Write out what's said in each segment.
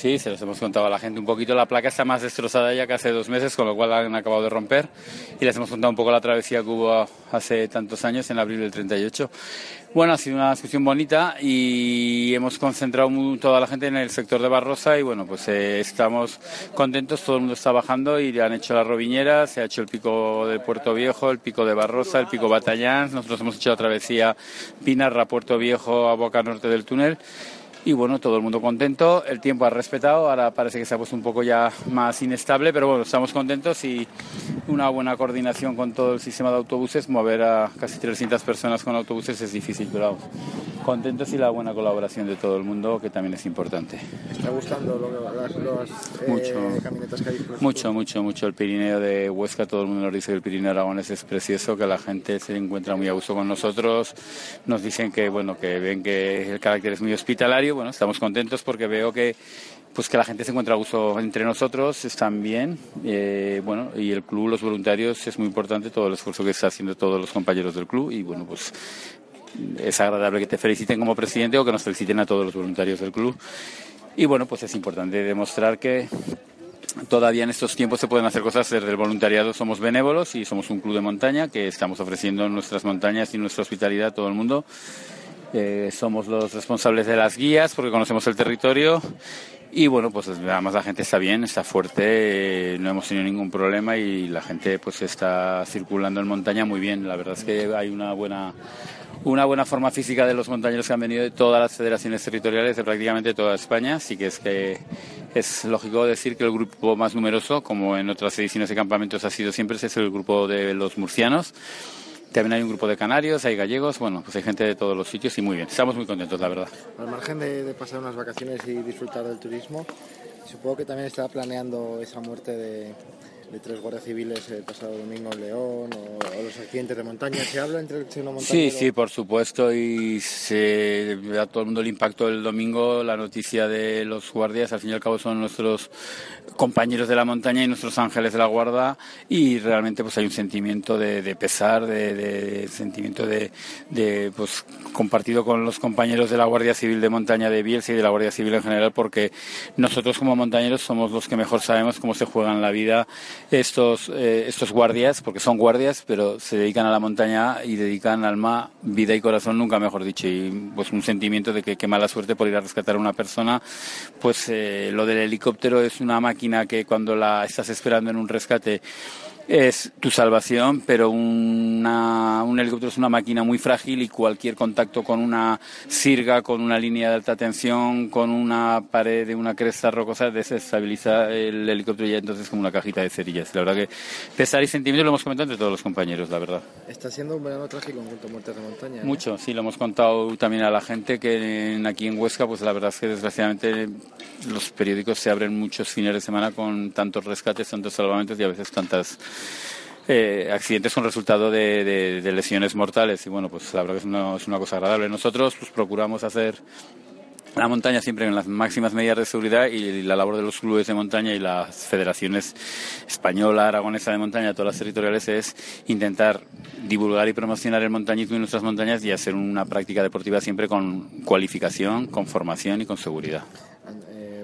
Sí, se los hemos contado a la gente un poquito. La placa está más destrozada ya que hace dos meses, con lo cual han acabado de romper. Y les hemos contado un poco la travesía que hubo hace tantos años, en abril del 38. Bueno, ha sido una discusión bonita y hemos concentrado toda la gente en el sector de Barrosa y bueno, pues eh, estamos contentos, todo el mundo está bajando y han hecho la roviñera, se ha hecho el pico de Puerto Viejo, el pico de Barrosa, el pico Batallán, nosotros hemos hecho la travesía Pinarra, Puerto Viejo a Boca Norte del túnel y bueno, todo el mundo contento, el tiempo ha respetado, ahora parece que se ha puesto un poco ya más inestable, pero bueno, estamos contentos y una buena coordinación con todo el sistema de autobuses, mover a casi 300 personas con autobuses es difícil, pero vamos, contentos y la buena colaboración de todo el mundo, que también es importante. ¿Está gustando las, eh, camionetas que hay? Mucho, mucho, mucho. El Pirineo de Huesca, todo el mundo nos dice que el Pirineo Aragones es precioso, que la gente se encuentra muy a gusto con nosotros, nos dicen que, bueno, que ven que el carácter es muy hospitalario bueno, estamos contentos porque veo que pues que la gente se encuentra a gusto entre nosotros, están bien, eh, bueno, y el club, los voluntarios, es muy importante todo el esfuerzo que está haciendo todos los compañeros del club y bueno, pues es agradable que te feliciten como presidente o que nos feliciten a todos los voluntarios del club. Y bueno, pues es importante demostrar que todavía en estos tiempos se pueden hacer cosas desde el voluntariado. Somos benévolos y somos un club de montaña que estamos ofreciendo nuestras montañas y nuestra hospitalidad a todo el mundo eh, somos los responsables de las guías porque conocemos el territorio. Y bueno, pues además la gente está bien, está fuerte, eh, no hemos tenido ningún problema y la gente pues está circulando en montaña muy bien. La verdad es que hay una buena una buena forma física de los montañeros que han venido de todas las federaciones territoriales de prácticamente toda España, así que es que es lógico decir que el grupo más numeroso, como en otras ediciones de campamentos ha sido siempre, es el grupo de los murcianos también hay un grupo de canarios, hay gallegos, bueno, pues hay gente de todos los sitios y muy bien. Estamos muy contentos, la verdad. Al margen de, pasar unas vacaciones y disfrutar del turismo, supongo que también está planeando esa muerte de, de tres guardias civiles el pasado domingo en León o, los accidentes de montaña. ¿Se habla entre el montañero? Sí, sí, por supuesto. Y se a todo el mundo el impacto del domingo, la noticia de los guardias. Al fin y al cabo son nuestros compañeros de la montaña y nuestros ángeles de la guarda. Y realmente pues hay un sentimiento de, pesar, de, sentimiento de, pues compartido con los compañeros de la Guardia Civil de Montaña de Bielsa y de la Guardia Civil en general, porque nosotros como montañeros somos los que mejor sabemos cómo se juegan la vida estos, eh, estos guardias, porque son guardias, pero se dedican a la montaña y dedican alma, vida y corazón, nunca mejor dicho, y pues un sentimiento de que qué mala suerte por ir a rescatar a una persona, pues eh, lo del helicóptero es una máquina que cuando la estás esperando en un rescate es tu salvación, pero una, un helicóptero es una máquina muy frágil y cualquier contacto con una sirga, con una línea de alta tensión, con una pared de una cresta rocosa, desestabiliza el helicóptero y ya entonces como una cajita de cerillas. La verdad que pesar y sentimiento lo hemos comentado entre todos los compañeros, la verdad. Está siendo un verano trágico en cuanto a muertes de montaña. ¿eh? Mucho, sí, lo hemos contado también a la gente que aquí en Huesca, pues la verdad es que desgraciadamente los periódicos se abren muchos fines de semana con tantos rescates, tantos salvamentos y a veces tantas eh, accidentes son resultado de, lesiones mortales y bueno, pues la verdad que es una, es una cosa agradable. Nosotros pues procuramos hacer la montaña siempre en las máximas medidas de seguridad y la labor de los clubes de montaña y las federaciones española, aragonesa de montaña, todas las territoriales es intentar divulgar y promocionar el montañismo en nuestras montañas y hacer una práctica deportiva siempre con cualificación, con formación y con seguridad.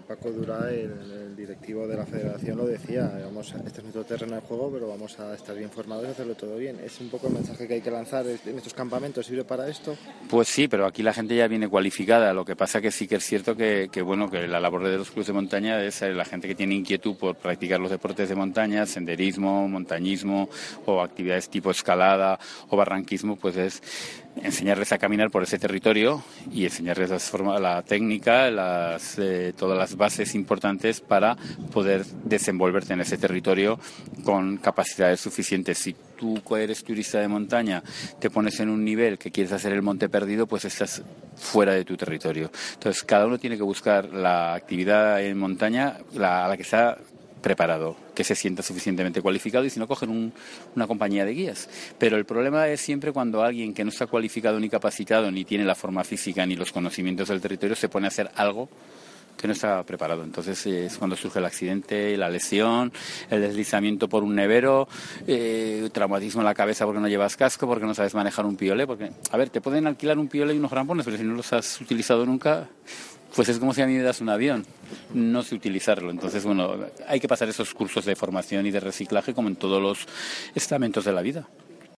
Paco Durá, el, directivo de la federación, lo decía, vamos, este es nuestro terreno de juego, pero vamos a estar bien formados y hacerlo todo bien. ¿Es un poco el mensaje que hay que lanzar en estos campamentos? ¿Sirve para esto? Pues sí, pero aquí la gente ya viene cualificada. Lo que pasa que sí que es cierto que, bueno, que la labor de los clubes de montaña es la gente que tiene inquietud por practicar los deportes de montaña, senderismo, montañismo o actividades tipo escalada o barranquismo, pues es enseñarles a caminar por ese territorio y enseñarles la, la técnica, las, eh, todas las bases importantes para poder desenvolverte en ese territorio con capacidades suficientes. Si tú eres turista de montaña, te pones en un nivel que quieres hacer el monte perdido, pues estás fuera de tu territorio. Entonces, cada uno tiene que buscar la actividad en montaña a la que está preparado, que se sienta suficientemente cualificado y si no cogen una compañía de guías. Pero el problema es siempre cuando alguien que no está cualificado ni capacitado, ni tiene la forma física ni los conocimientos del territorio, se pone a hacer algo que no está preparado. Entonces es cuando surge el accidente, la lesión, el deslizamiento por un nevero, eh, traumatismo en la cabeza porque no llevas casco, porque no sabes manejar un piole. Porque, a ver, te pueden alquilar un piole y unos grampones, pero si no los has utilizado nunca, pues es como si a mí me das un avión, no sé utilizarlo. Entonces, bueno, hay que pasar esos cursos de formación y de reciclaje como en todos los estamentos de la vida.